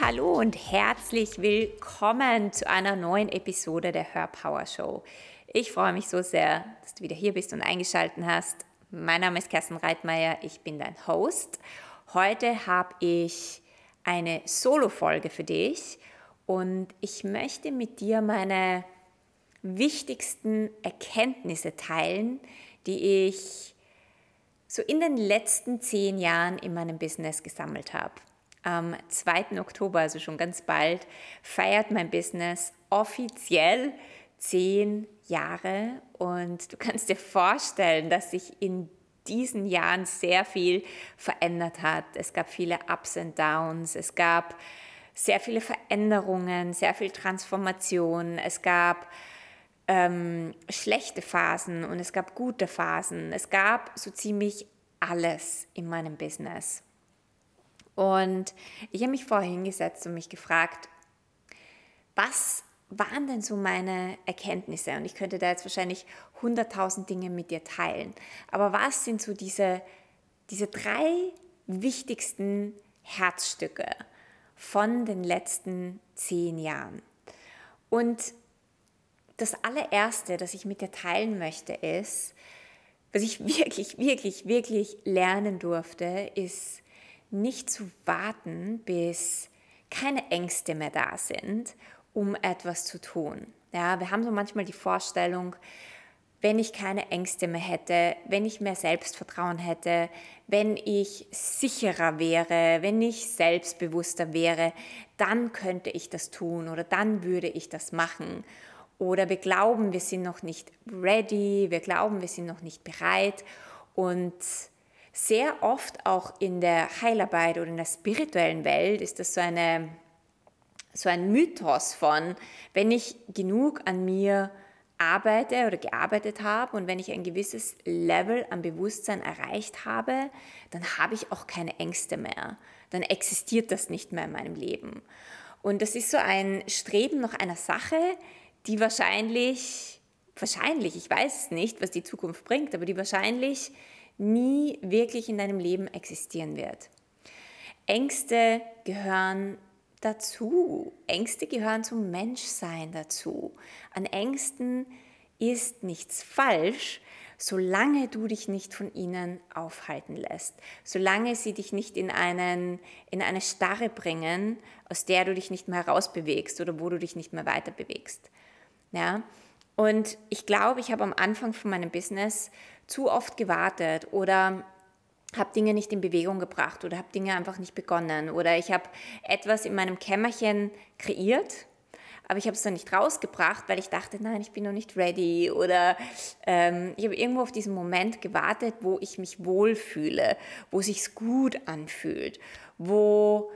Hallo und herzlich willkommen zu einer neuen Episode der Hörpower Show. Ich freue mich so sehr, dass du wieder hier bist und eingeschaltet hast. Mein Name ist Kerstin Reitmeier, ich bin dein Host. Heute habe ich eine Solo-Folge für dich und ich möchte mit dir meine wichtigsten Erkenntnisse teilen, die ich so in den letzten zehn Jahren in meinem Business gesammelt habe. Am 2. Oktober, also schon ganz bald, feiert mein Business offiziell zehn Jahre und du kannst dir vorstellen, dass sich in diesen Jahren sehr viel verändert hat. Es gab viele Ups und Downs, es gab sehr viele Veränderungen, sehr viel Transformation, es gab ähm, schlechte Phasen und es gab gute Phasen. Es gab so ziemlich alles in meinem Business. Und ich habe mich vorher hingesetzt und mich gefragt, was waren denn so meine Erkenntnisse? Und ich könnte da jetzt wahrscheinlich hunderttausend Dinge mit dir teilen. Aber was sind so diese, diese drei wichtigsten Herzstücke von den letzten zehn Jahren? Und das allererste, das ich mit dir teilen möchte, ist, was ich wirklich, wirklich, wirklich lernen durfte, ist nicht zu warten, bis keine Ängste mehr da sind, um etwas zu tun. Ja, wir haben so manchmal die Vorstellung, wenn ich keine Ängste mehr hätte, wenn ich mehr Selbstvertrauen hätte, wenn ich sicherer wäre, wenn ich selbstbewusster wäre, dann könnte ich das tun oder dann würde ich das machen. Oder wir glauben, wir sind noch nicht ready, wir glauben, wir sind noch nicht bereit und sehr oft auch in der Heilarbeit oder in der spirituellen Welt ist das so, eine, so ein Mythos von, wenn ich genug an mir arbeite oder gearbeitet habe und wenn ich ein gewisses Level an Bewusstsein erreicht habe, dann habe ich auch keine Ängste mehr. Dann existiert das nicht mehr in meinem Leben. Und das ist so ein Streben nach einer Sache, die wahrscheinlich, wahrscheinlich, ich weiß nicht, was die Zukunft bringt, aber die wahrscheinlich nie wirklich in deinem Leben existieren wird. Ängste gehören dazu. Ängste gehören zum Menschsein dazu. An Ängsten ist nichts falsch, solange du dich nicht von ihnen aufhalten lässt, solange sie dich nicht in, einen, in eine Starre bringen, aus der du dich nicht mehr herausbewegst oder wo du dich nicht mehr weiter bewegst. Ja? Und ich glaube, ich habe am Anfang von meinem Business zu oft gewartet oder habe Dinge nicht in Bewegung gebracht oder habe Dinge einfach nicht begonnen oder ich habe etwas in meinem Kämmerchen kreiert, aber ich habe es dann nicht rausgebracht, weil ich dachte, nein, ich bin noch nicht ready oder ähm, ich habe irgendwo auf diesen Moment gewartet, wo ich mich wohlfühle, wo sich's gut anfühlt, wo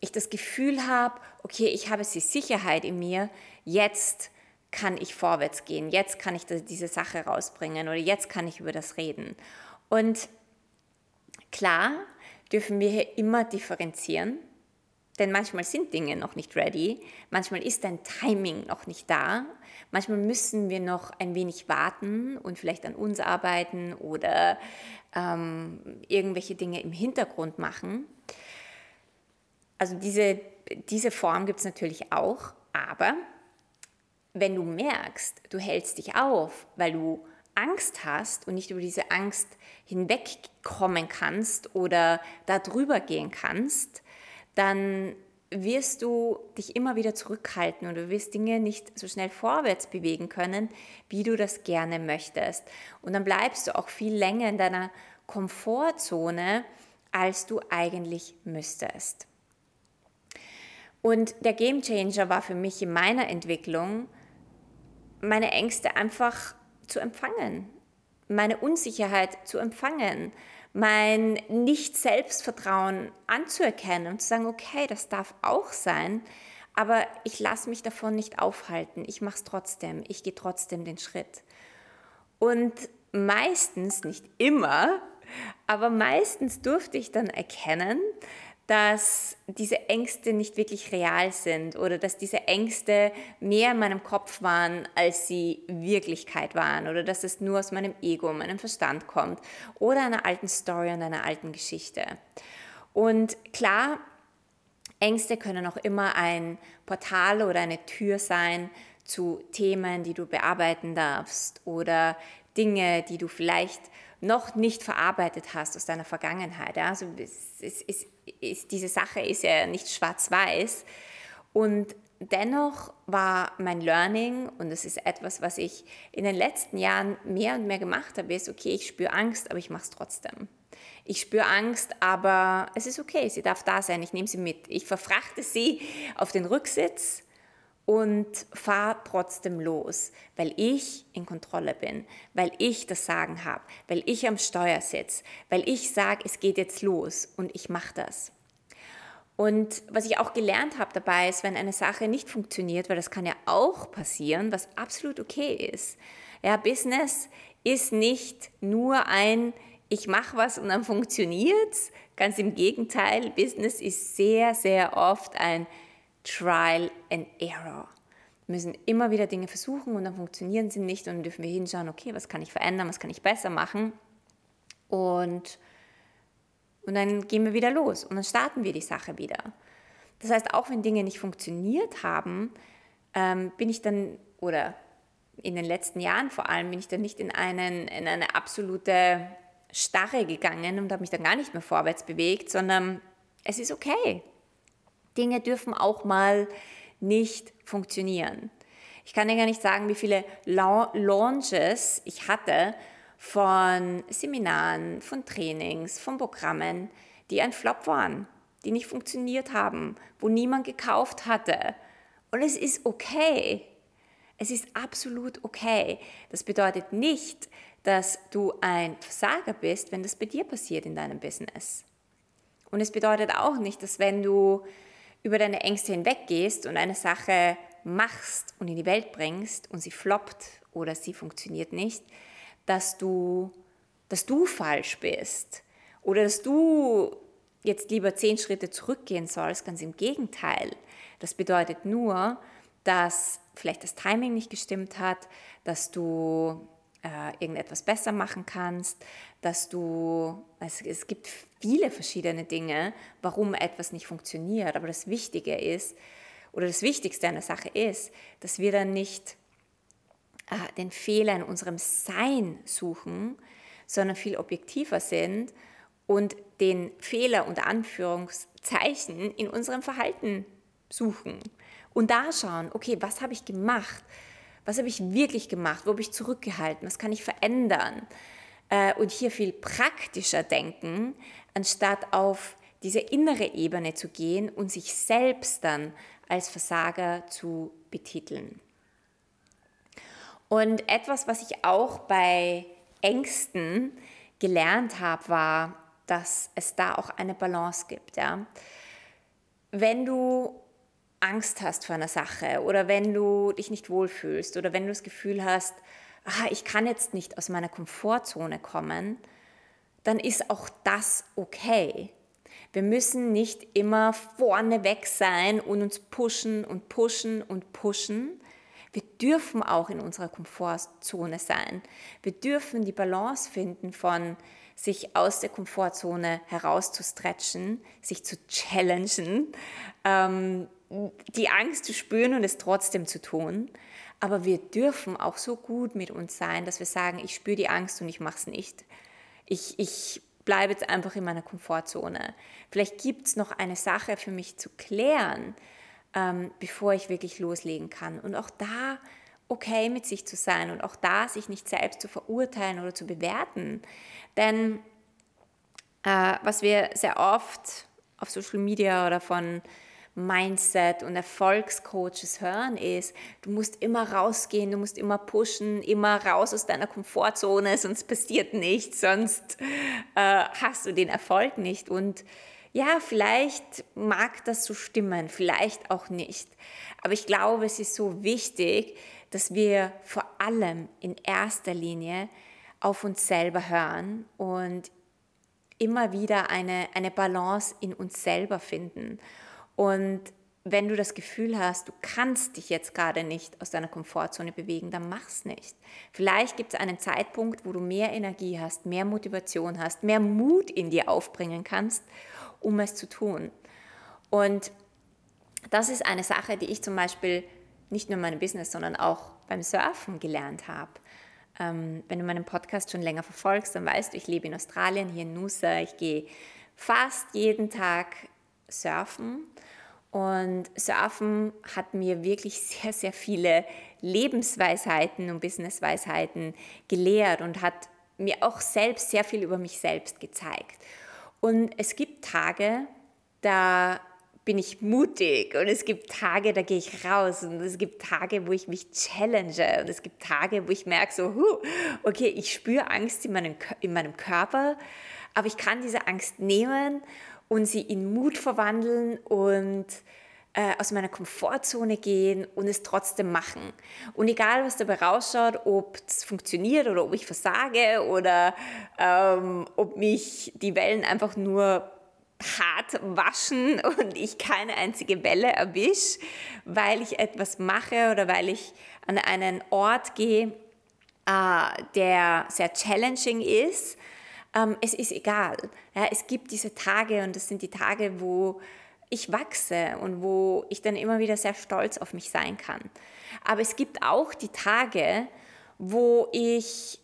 ich das Gefühl habe, okay, ich habe die Sicherheit in mir, jetzt kann ich vorwärts gehen, jetzt kann ich diese Sache rausbringen oder jetzt kann ich über das reden. Und klar dürfen wir hier immer differenzieren, denn manchmal sind Dinge noch nicht ready, manchmal ist ein Timing noch nicht da, manchmal müssen wir noch ein wenig warten und vielleicht an uns arbeiten oder ähm, irgendwelche Dinge im Hintergrund machen. Also diese, diese Form gibt es natürlich auch, aber wenn du merkst, du hältst dich auf, weil du Angst hast und nicht über diese Angst hinwegkommen kannst oder da drüber gehen kannst, dann wirst du dich immer wieder zurückhalten und du wirst Dinge nicht so schnell vorwärts bewegen können, wie du das gerne möchtest. Und dann bleibst du auch viel länger in deiner Komfortzone, als du eigentlich müsstest. Und der Game Changer war für mich in meiner Entwicklung, meine Ängste einfach zu empfangen, meine Unsicherheit zu empfangen, mein Nicht-Selbstvertrauen anzuerkennen und zu sagen, okay, das darf auch sein, aber ich lasse mich davon nicht aufhalten, ich mache es trotzdem, ich gehe trotzdem den Schritt. Und meistens, nicht immer, aber meistens durfte ich dann erkennen, dass diese Ängste nicht wirklich real sind oder dass diese Ängste mehr in meinem Kopf waren, als sie Wirklichkeit waren oder dass es nur aus meinem Ego, meinem Verstand kommt oder einer alten Story und einer alten Geschichte. Und klar Ängste können auch immer ein Portal oder eine Tür sein zu Themen, die du bearbeiten darfst oder Dinge, die du vielleicht noch nicht verarbeitet hast aus deiner Vergangenheit. Also es, es, es, diese Sache ist ja nicht schwarz-weiß. Und dennoch war mein Learning, und das ist etwas, was ich in den letzten Jahren mehr und mehr gemacht habe, ist, okay, ich spüre Angst, aber ich mache es trotzdem. Ich spüre Angst, aber es ist okay, sie darf da sein, ich nehme sie mit. Ich verfrachte sie auf den Rücksitz und fahre trotzdem los, weil ich in Kontrolle bin, weil ich das Sagen habe, weil ich am Steuer sitze, weil ich sage, es geht jetzt los und ich mache das. Und was ich auch gelernt habe dabei ist, wenn eine Sache nicht funktioniert, weil das kann ja auch passieren, was absolut okay ist. Ja, Business ist nicht nur ein, ich mache was und dann funktioniert es. Ganz im Gegenteil, Business ist sehr, sehr oft ein Trial and Error. Wir müssen immer wieder Dinge versuchen und dann funktionieren sie nicht und dann dürfen wir hinschauen, okay, was kann ich verändern, was kann ich besser machen und, und dann gehen wir wieder los und dann starten wir die Sache wieder. Das heißt, auch wenn Dinge nicht funktioniert haben, ähm, bin ich dann, oder in den letzten Jahren vor allem, bin ich dann nicht in, einen, in eine absolute Starre gegangen und habe mich dann gar nicht mehr vorwärts bewegt, sondern es ist okay. Dinge dürfen auch mal nicht funktionieren. Ich kann dir gar nicht sagen, wie viele Launches ich hatte von Seminaren, von Trainings, von Programmen, die ein Flop waren, die nicht funktioniert haben, wo niemand gekauft hatte. Und es ist okay. Es ist absolut okay. Das bedeutet nicht, dass du ein Versager bist, wenn das bei dir passiert in deinem Business. Und es bedeutet auch nicht, dass wenn du über deine Ängste hinweggehst und eine Sache machst und in die Welt bringst und sie floppt oder sie funktioniert nicht, dass du, dass du falsch bist oder dass du jetzt lieber zehn Schritte zurückgehen sollst. Ganz im Gegenteil. Das bedeutet nur, dass vielleicht das Timing nicht gestimmt hat, dass du äh, irgendetwas besser machen kannst, dass du, also es gibt viele verschiedene Dinge, warum etwas nicht funktioniert, aber das Wichtige ist, oder das Wichtigste an der Sache ist, dass wir dann nicht äh, den Fehler in unserem Sein suchen, sondern viel objektiver sind und den Fehler unter Anführungszeichen in unserem Verhalten suchen und da schauen, okay, was habe ich gemacht? Was habe ich wirklich gemacht? Wo habe ich zurückgehalten? Was kann ich verändern? Äh, und hier viel praktischer denken, anstatt auf diese innere Ebene zu gehen und sich selbst dann als Versager zu betiteln. Und etwas, was ich auch bei Ängsten gelernt habe, war, dass es da auch eine Balance gibt. Ja? Wenn du Angst hast vor einer Sache oder wenn du dich nicht wohlfühlst oder wenn du das Gefühl hast, ah, ich kann jetzt nicht aus meiner Komfortzone kommen, dann ist auch das okay. Wir müssen nicht immer vorne weg sein und uns pushen und pushen und pushen. Wir dürfen auch in unserer Komfortzone sein. Wir dürfen die Balance finden von sich aus der Komfortzone herauszustretchen, sich zu challengen, ähm, die Angst zu spüren und es trotzdem zu tun. Aber wir dürfen auch so gut mit uns sein, dass wir sagen, ich spüre die Angst und ich mache es nicht. Ich, ich bleibe jetzt einfach in meiner Komfortzone. Vielleicht gibt es noch eine Sache für mich zu klären, ähm, bevor ich wirklich loslegen kann. Und auch da okay mit sich zu sein und auch da sich nicht selbst zu verurteilen oder zu bewerten. Denn äh, was wir sehr oft auf Social Media oder von Mindset und Erfolgscoaches hören, ist, du musst immer rausgehen, du musst immer pushen, immer raus aus deiner Komfortzone, sonst passiert nichts, sonst äh, hast du den Erfolg nicht. Und ja, vielleicht mag das so stimmen, vielleicht auch nicht. Aber ich glaube, es ist so wichtig, dass wir vor allem in erster Linie auf uns selber hören und immer wieder eine, eine Balance in uns selber finden. Und wenn du das Gefühl hast, du kannst dich jetzt gerade nicht aus deiner Komfortzone bewegen, dann mach's nicht. Vielleicht gibt es einen Zeitpunkt, wo du mehr Energie hast, mehr Motivation hast, mehr Mut in dir aufbringen kannst, um es zu tun. Und das ist eine Sache, die ich zum Beispiel nicht nur in meinem Business, sondern auch beim Surfen gelernt habe. Ähm, wenn du meinen Podcast schon länger verfolgst, dann weißt du, ich lebe in Australien, hier in Noosa. Ich gehe fast jeden Tag surfen. Und Surfen hat mir wirklich sehr, sehr viele Lebensweisheiten und Businessweisheiten gelehrt und hat mir auch selbst sehr viel über mich selbst gezeigt. Und es gibt Tage, da bin ich mutig und es gibt Tage, da gehe ich raus und es gibt Tage, wo ich mich challenge und es gibt Tage, wo ich merke so, huh, okay, ich spüre Angst in meinem, in meinem Körper, aber ich kann diese Angst nehmen und sie in Mut verwandeln und äh, aus meiner Komfortzone gehen und es trotzdem machen. Und egal, was dabei rausschaut, ob es funktioniert oder ob ich versage oder ähm, ob mich die Wellen einfach nur hart waschen und ich keine einzige Welle erwische, weil ich etwas mache oder weil ich an einen Ort gehe, äh, der sehr challenging ist. Ähm, es ist egal. es gibt diese Tage und das sind die Tage, wo ich wachse und wo ich dann immer wieder sehr stolz auf mich sein kann. Aber es gibt auch die Tage, wo ich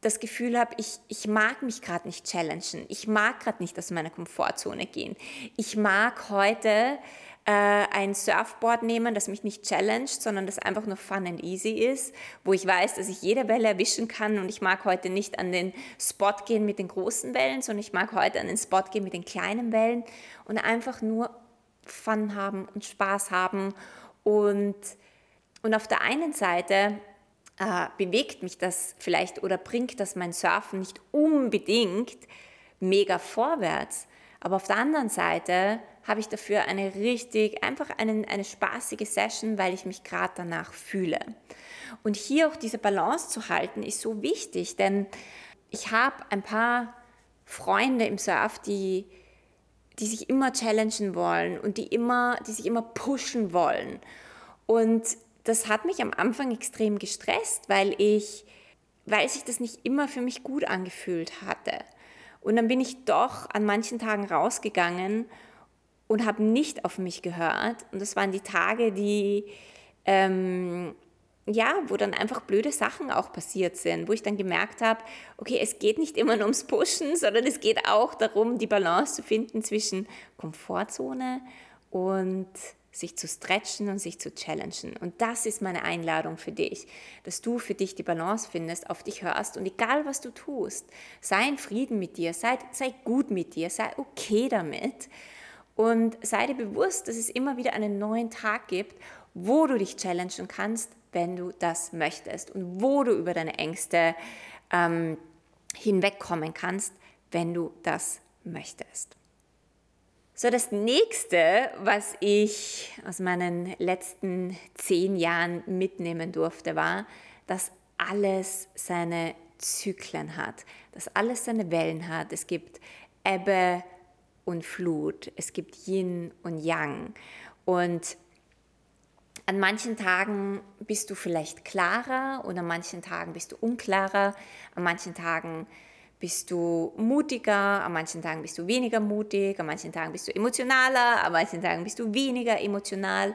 das Gefühl habe, ich, ich mag mich gerade nicht challengen. Ich mag gerade nicht aus meiner Komfortzone gehen. Ich mag heute äh, ein Surfboard nehmen, das mich nicht challenged, sondern das einfach nur fun and easy ist, wo ich weiß, dass ich jede Welle erwischen kann und ich mag heute nicht an den Spot gehen mit den großen Wellen, sondern ich mag heute an den Spot gehen mit den kleinen Wellen und einfach nur Fun haben und Spaß haben und, und auf der einen Seite äh, bewegt mich das vielleicht oder bringt das mein Surfen nicht unbedingt mega vorwärts. Aber auf der anderen Seite habe ich dafür eine richtig, einfach einen, eine spaßige Session, weil ich mich gerade danach fühle. Und hier auch diese Balance zu halten, ist so wichtig, denn ich habe ein paar Freunde im Surf, die, die sich immer challengen wollen und die, immer, die sich immer pushen wollen. Und das hat mich am Anfang extrem gestresst, weil ich, weil sich das nicht immer für mich gut angefühlt hatte. Und dann bin ich doch an manchen Tagen rausgegangen und habe nicht auf mich gehört. Und das waren die Tage, die, ähm, ja, wo dann einfach blöde Sachen auch passiert sind, wo ich dann gemerkt habe, okay, es geht nicht immer nur ums Pushen, sondern es geht auch darum, die Balance zu finden zwischen Komfortzone und sich zu stretchen und sich zu challengen. Und das ist meine Einladung für dich, dass du für dich die Balance findest, auf dich hörst und egal was du tust, sei in Frieden mit dir, sei, sei gut mit dir, sei okay damit und sei dir bewusst, dass es immer wieder einen neuen Tag gibt, wo du dich challengen kannst, wenn du das möchtest und wo du über deine Ängste ähm, hinwegkommen kannst, wenn du das möchtest. So, das nächste, was ich aus meinen letzten zehn Jahren mitnehmen durfte, war, dass alles seine Zyklen hat, dass alles seine Wellen hat. Es gibt Ebbe und Flut, es gibt Yin und Yang. Und an manchen Tagen bist du vielleicht klarer und an manchen Tagen bist du unklarer, an manchen Tagen bist du mutiger, an manchen Tagen bist du weniger mutig, an manchen Tagen bist du emotionaler, an manchen Tagen bist du weniger emotional.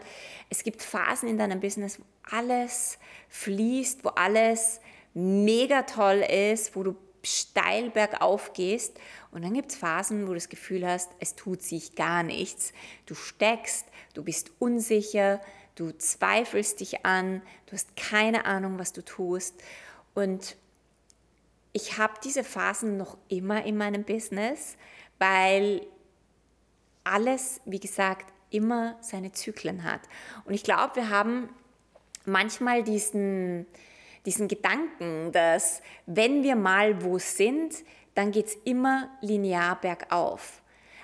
Es gibt Phasen in deinem Business, wo alles fließt, wo alles mega toll ist, wo du steil bergauf gehst. Und dann gibt es Phasen, wo du das Gefühl hast, es tut sich gar nichts. Du steckst, du bist unsicher, du zweifelst dich an, du hast keine Ahnung, was du tust. Und ich habe diese Phasen noch immer in meinem Business, weil alles, wie gesagt, immer seine Zyklen hat. Und ich glaube, wir haben manchmal diesen, diesen Gedanken, dass wenn wir mal wo sind, dann geht es immer linear bergauf.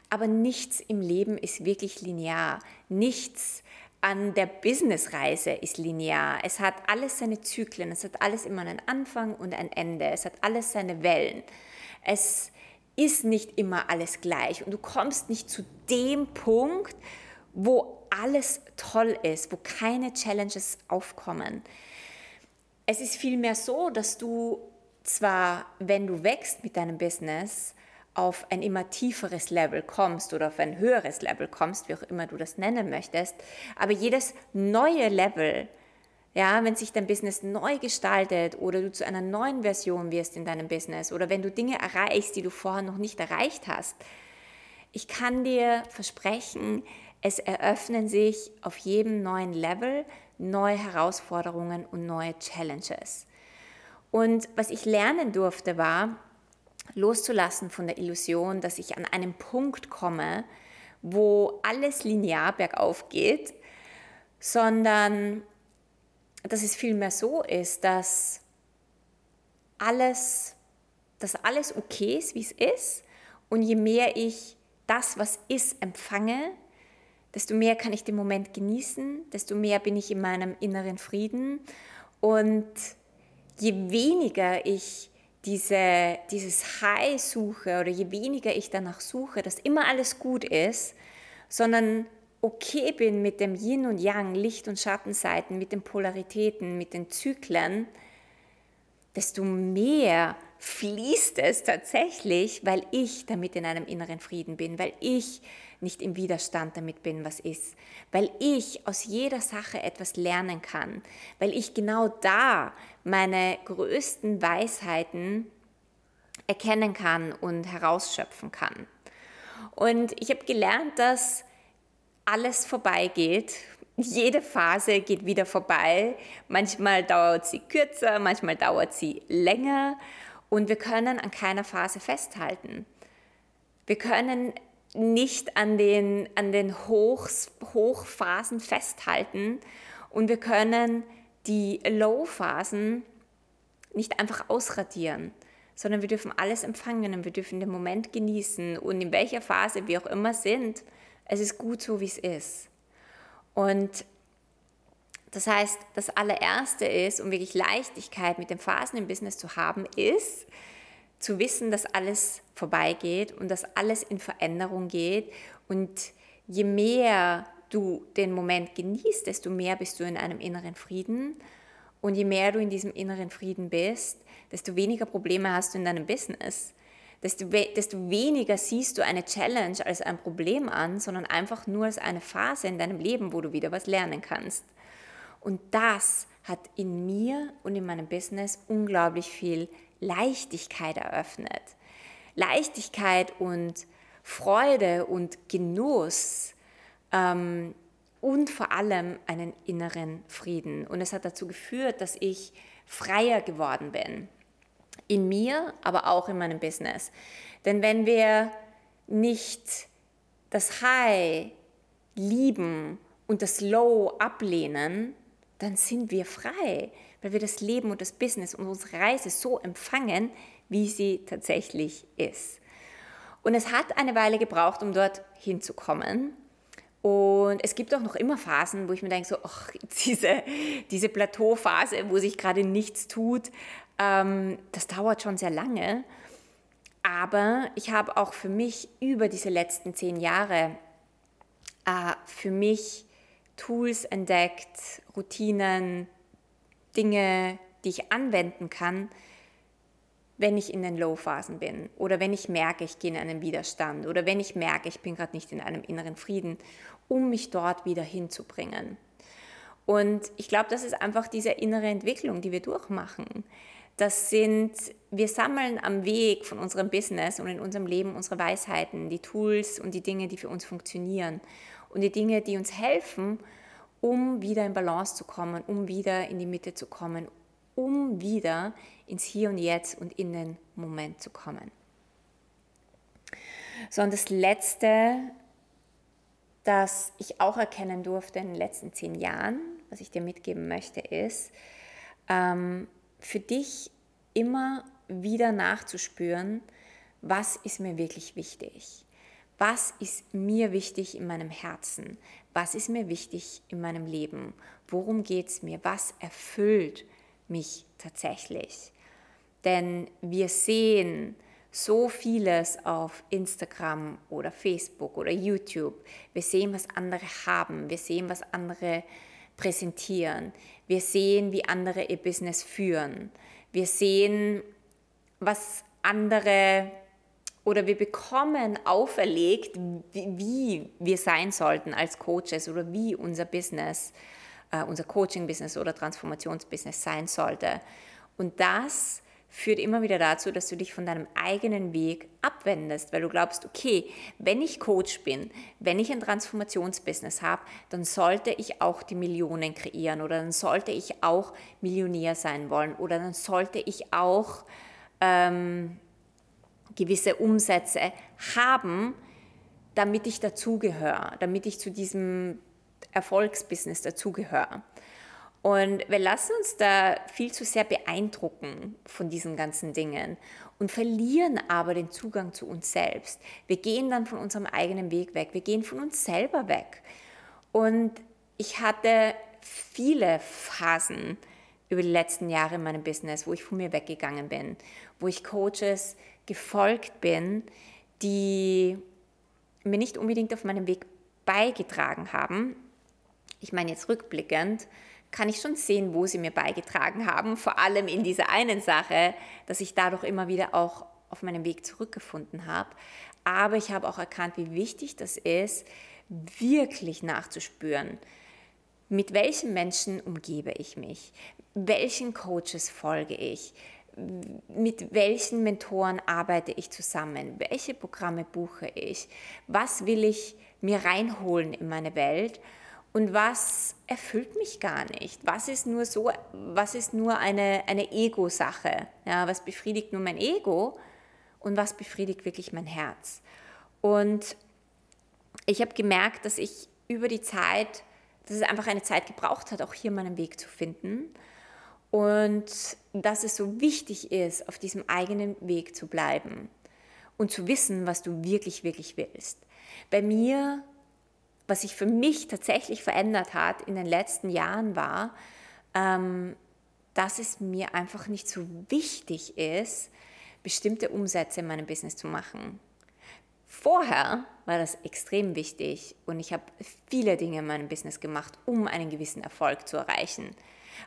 Aber nichts im Leben ist wirklich linear. Nichts an der Businessreise ist linear. Es hat alles seine Zyklen, es hat alles immer einen Anfang und ein Ende, es hat alles seine Wellen. Es ist nicht immer alles gleich und du kommst nicht zu dem Punkt, wo alles toll ist, wo keine Challenges aufkommen. Es ist vielmehr so, dass du zwar, wenn du wächst mit deinem Business, auf ein immer tieferes Level kommst oder auf ein höheres Level kommst, wie auch immer du das nennen möchtest. Aber jedes neue Level, ja, wenn sich dein Business neu gestaltet oder du zu einer neuen Version wirst in deinem Business oder wenn du Dinge erreichst, die du vorher noch nicht erreicht hast, ich kann dir versprechen, es eröffnen sich auf jedem neuen Level neue Herausforderungen und neue Challenges. Und was ich lernen durfte, war, loszulassen von der Illusion, dass ich an einem Punkt komme, wo alles linear bergauf geht, sondern dass es vielmehr so ist, dass alles, dass alles okay ist, wie es ist. Und je mehr ich das, was ist, empfange, desto mehr kann ich den Moment genießen, desto mehr bin ich in meinem inneren Frieden. Und je weniger ich diese, dieses High suche oder je weniger ich danach suche, dass immer alles gut ist, sondern okay bin mit dem Yin und Yang, Licht- und Schattenseiten, mit den Polaritäten, mit den Zyklen, desto mehr fließt es tatsächlich, weil ich damit in einem inneren Frieden bin, weil ich nicht im Widerstand damit bin, was ist, weil ich aus jeder Sache etwas lernen kann, weil ich genau da meine größten Weisheiten erkennen kann und herausschöpfen kann. Und ich habe gelernt, dass alles vorbeigeht. Jede Phase geht wieder vorbei. Manchmal dauert sie kürzer, manchmal dauert sie länger. Und wir können an keiner Phase festhalten. Wir können nicht an den, an den Hochs, Hochphasen festhalten und wir können die Low-Phasen nicht einfach ausradieren, sondern wir dürfen alles empfangen und wir dürfen den Moment genießen und in welcher Phase wir auch immer sind, es ist gut so, wie es ist. Und das heißt, das allererste ist, um wirklich Leichtigkeit mit den Phasen im Business zu haben, ist zu wissen, dass alles vorbeigeht und dass alles in Veränderung geht. Und je mehr du den Moment genießt, desto mehr bist du in einem inneren Frieden. Und je mehr du in diesem inneren Frieden bist, desto weniger Probleme hast du in deinem Business. Desto, desto weniger siehst du eine Challenge als ein Problem an, sondern einfach nur als eine Phase in deinem Leben, wo du wieder was lernen kannst. Und das hat in mir und in meinem Business unglaublich viel Leichtigkeit eröffnet. Leichtigkeit und Freude und Genuss ähm, und vor allem einen inneren Frieden. Und es hat dazu geführt, dass ich freier geworden bin. In mir, aber auch in meinem Business. Denn wenn wir nicht das High lieben und das Low ablehnen, dann sind wir frei, weil wir das Leben und das Business und unsere Reise so empfangen, wie sie tatsächlich ist. Und es hat eine Weile gebraucht, um dort hinzukommen. Und es gibt auch noch immer Phasen, wo ich mir denke, so, ach, diese, diese Plateauphase, wo sich gerade nichts tut, ähm, das dauert schon sehr lange. Aber ich habe auch für mich über diese letzten zehn Jahre äh, für mich Tools entdeckt, Routinen, Dinge, die ich anwenden kann, wenn ich in den Low-Phasen bin oder wenn ich merke, ich gehe in einen Widerstand oder wenn ich merke, ich bin gerade nicht in einem inneren Frieden, um mich dort wieder hinzubringen. Und ich glaube, das ist einfach diese innere Entwicklung, die wir durchmachen. Das sind, wir sammeln am Weg von unserem Business und in unserem Leben unsere Weisheiten, die Tools und die Dinge, die für uns funktionieren und die Dinge, die uns helfen, um wieder in Balance zu kommen, um wieder in die Mitte zu kommen, um wieder ins Hier und Jetzt und in den Moment zu kommen. So, und das Letzte, das ich auch erkennen durfte in den letzten zehn Jahren, was ich dir mitgeben möchte, ist, ähm, für dich immer wieder nachzuspüren, was ist mir wirklich wichtig was ist mir wichtig in meinem Herzen? Was ist mir wichtig in meinem Leben? Worum geht es mir? Was erfüllt mich tatsächlich? Denn wir sehen so vieles auf Instagram oder Facebook oder YouTube. Wir sehen, was andere haben. Wir sehen, was andere präsentieren. Wir sehen, wie andere ihr Business führen. Wir sehen, was andere oder wir bekommen auferlegt, wie, wir sein sollten als Coaches oder wie unser Business, äh, unser Coaching-Business oder Transformationsbusiness sein sollte. Und das führt immer wieder dazu, dass du dich von deinem eigenen Weg abwendest, weil du glaubst, okay, wenn ich Coach bin, wenn ich ein Transformationsbusiness habe, dann sollte ich auch die Millionen kreieren oder dann sollte ich auch Millionär sein wollen oder dann sollte ich auch ähm, gewisse Umsätze haben, damit ich dazugehöre, damit ich zu diesem Erfolgsbusiness dazugehöre. Und wir lassen uns da viel zu sehr beeindrucken von diesen ganzen Dingen und verlieren aber den Zugang zu uns selbst. Wir gehen dann von unserem eigenen Weg weg, wir gehen von uns selber weg. Und ich hatte viele Phasen über die letzten Jahre in meinem Business, wo ich von mir weggegangen bin, wo ich Coaches gefolgt bin, die mir nicht unbedingt auf meinem Weg beigetragen haben. Ich meine jetzt rückblickend, kann ich schon sehen, wo sie mir beigetragen haben, vor allem in dieser einen Sache, dass ich dadurch immer wieder auch auf meinem Weg zurückgefunden habe. Aber ich habe auch erkannt, wie wichtig das ist, wirklich nachzuspüren, mit welchen Menschen umgebe ich mich, welchen Coaches folge ich, mit welchen Mentoren arbeite ich zusammen, welche Programme buche ich, was will ich mir reinholen in meine Welt und was erfüllt mich gar nicht? Was ist nur so, was ist nur eine, eine Ego-Sache? Ja, was befriedigt nur mein Ego und was befriedigt wirklich mein Herz? Und ich habe gemerkt, dass ich über die Zeit, dass es einfach eine Zeit gebraucht hat, auch hier meinen Weg zu finden. Und dass es so wichtig ist, auf diesem eigenen Weg zu bleiben und zu wissen, was du wirklich, wirklich willst. Bei mir was sich für mich tatsächlich verändert hat in den letzten Jahren war, ähm, dass es mir einfach nicht so wichtig ist, bestimmte Umsätze in meinem Business zu machen. Vorher war das extrem wichtig und ich habe viele Dinge in meinem Business gemacht, um einen gewissen Erfolg zu erreichen.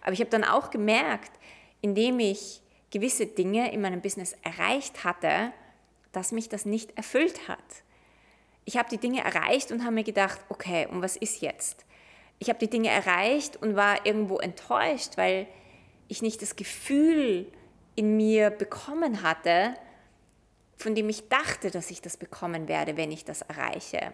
Aber ich habe dann auch gemerkt, indem ich gewisse Dinge in meinem Business erreicht hatte, dass mich das nicht erfüllt hat ich habe die Dinge erreicht und habe mir gedacht, okay, und was ist jetzt? Ich habe die Dinge erreicht und war irgendwo enttäuscht, weil ich nicht das Gefühl in mir bekommen hatte, von dem ich dachte, dass ich das bekommen werde, wenn ich das erreiche.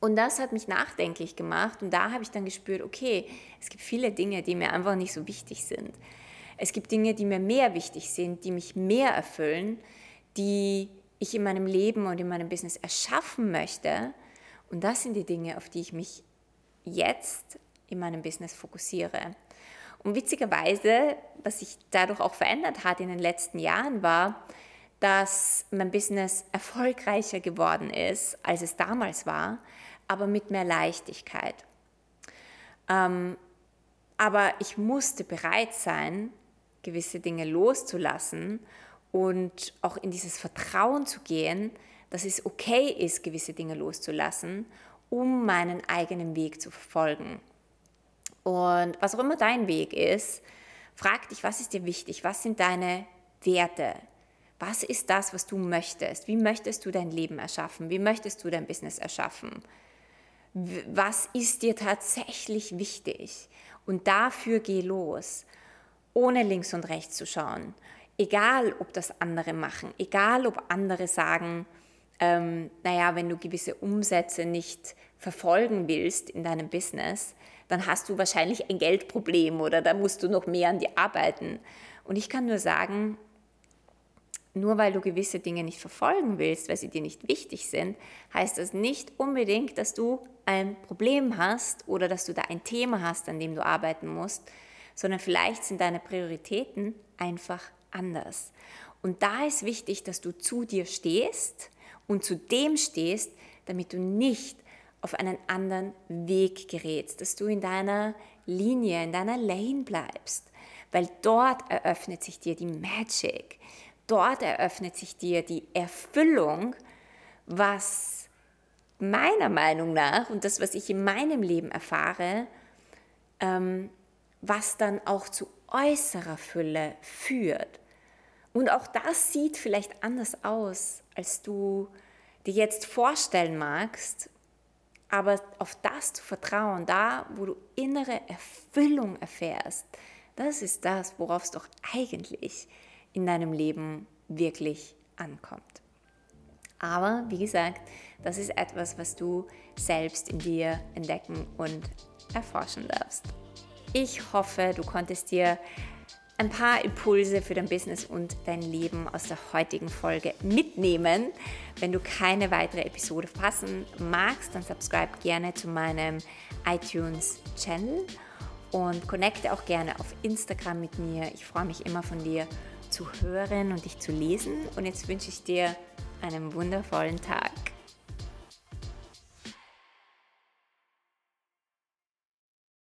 Und das hat mich nachdenklich gemacht und da habe ich dann gespürt, okay, es gibt viele Dinge, die mir einfach nicht so wichtig sind. Es gibt Dinge, die mir mehr wichtig sind, die mich mehr erfüllen, die ich in meinem Leben und in meinem Business erschaffen möchte. Und das sind die Dinge, auf die ich mich jetzt in meinem Business fokussiere. Und witzigerweise, was sich dadurch auch verändert hat in den letzten Jahren, war, dass mein Business erfolgreicher geworden ist, als es damals war, aber mit mehr Leichtigkeit. Ähm, aber ich musste bereit sein, gewisse Dinge loszulassen und auch in dieses Vertrauen zu gehen, dass es okay ist, gewisse Dinge loszulassen, um meinen eigenen Weg zu verfolgen. Und was auch immer dein Weg ist, frag dich, was ist dir wichtig? Was sind deine Werte? Was ist das, was du möchtest? Wie möchtest du dein Leben erschaffen? Wie möchtest du dein Business erschaffen? Was ist dir tatsächlich wichtig? Und dafür geh los, ohne links und rechts zu schauen egal ob das andere machen, egal ob andere sagen, ähm, naja, wenn du gewisse Umsätze nicht verfolgen willst in deinem Business, dann hast du wahrscheinlich ein Geldproblem oder da musst du noch mehr an dir arbeiten. Und ich kann nur sagen, nur weil du gewisse Dinge nicht verfolgen willst, weil sie dir nicht wichtig sind, heißt das nicht unbedingt, dass du ein Problem hast oder dass du da ein Thema hast, an dem du arbeiten musst, sondern vielleicht sind deine Prioritäten einfach anders. Und da ist wichtig, dass du zu dir stehst und zu dem stehst, damit du nicht auf einen anderen Weg gerätst, dass du in deiner Linie, in deiner Lane bleibst, weil dort eröffnet sich dir die Magic, dort eröffnet sich dir die Erfüllung, was meiner Meinung nach und das, was ich in meinem Leben erfahre, ähm, was dann auch zu äußerer Fülle führt. Und auch das sieht vielleicht anders aus, als du dir jetzt vorstellen magst, aber auf das zu vertrauen, da, wo du innere Erfüllung erfährst, das ist das, worauf es doch eigentlich in deinem Leben wirklich ankommt. Aber wie gesagt, das ist etwas, was du selbst in dir entdecken und erforschen darfst. Ich hoffe, du konntest dir ein paar Impulse für dein Business und dein Leben aus der heutigen Folge mitnehmen. Wenn du keine weitere Episode verpassen magst, dann subscribe gerne zu meinem iTunes-Channel und connecte auch gerne auf Instagram mit mir. Ich freue mich immer von dir zu hören und dich zu lesen. Und jetzt wünsche ich dir einen wundervollen Tag.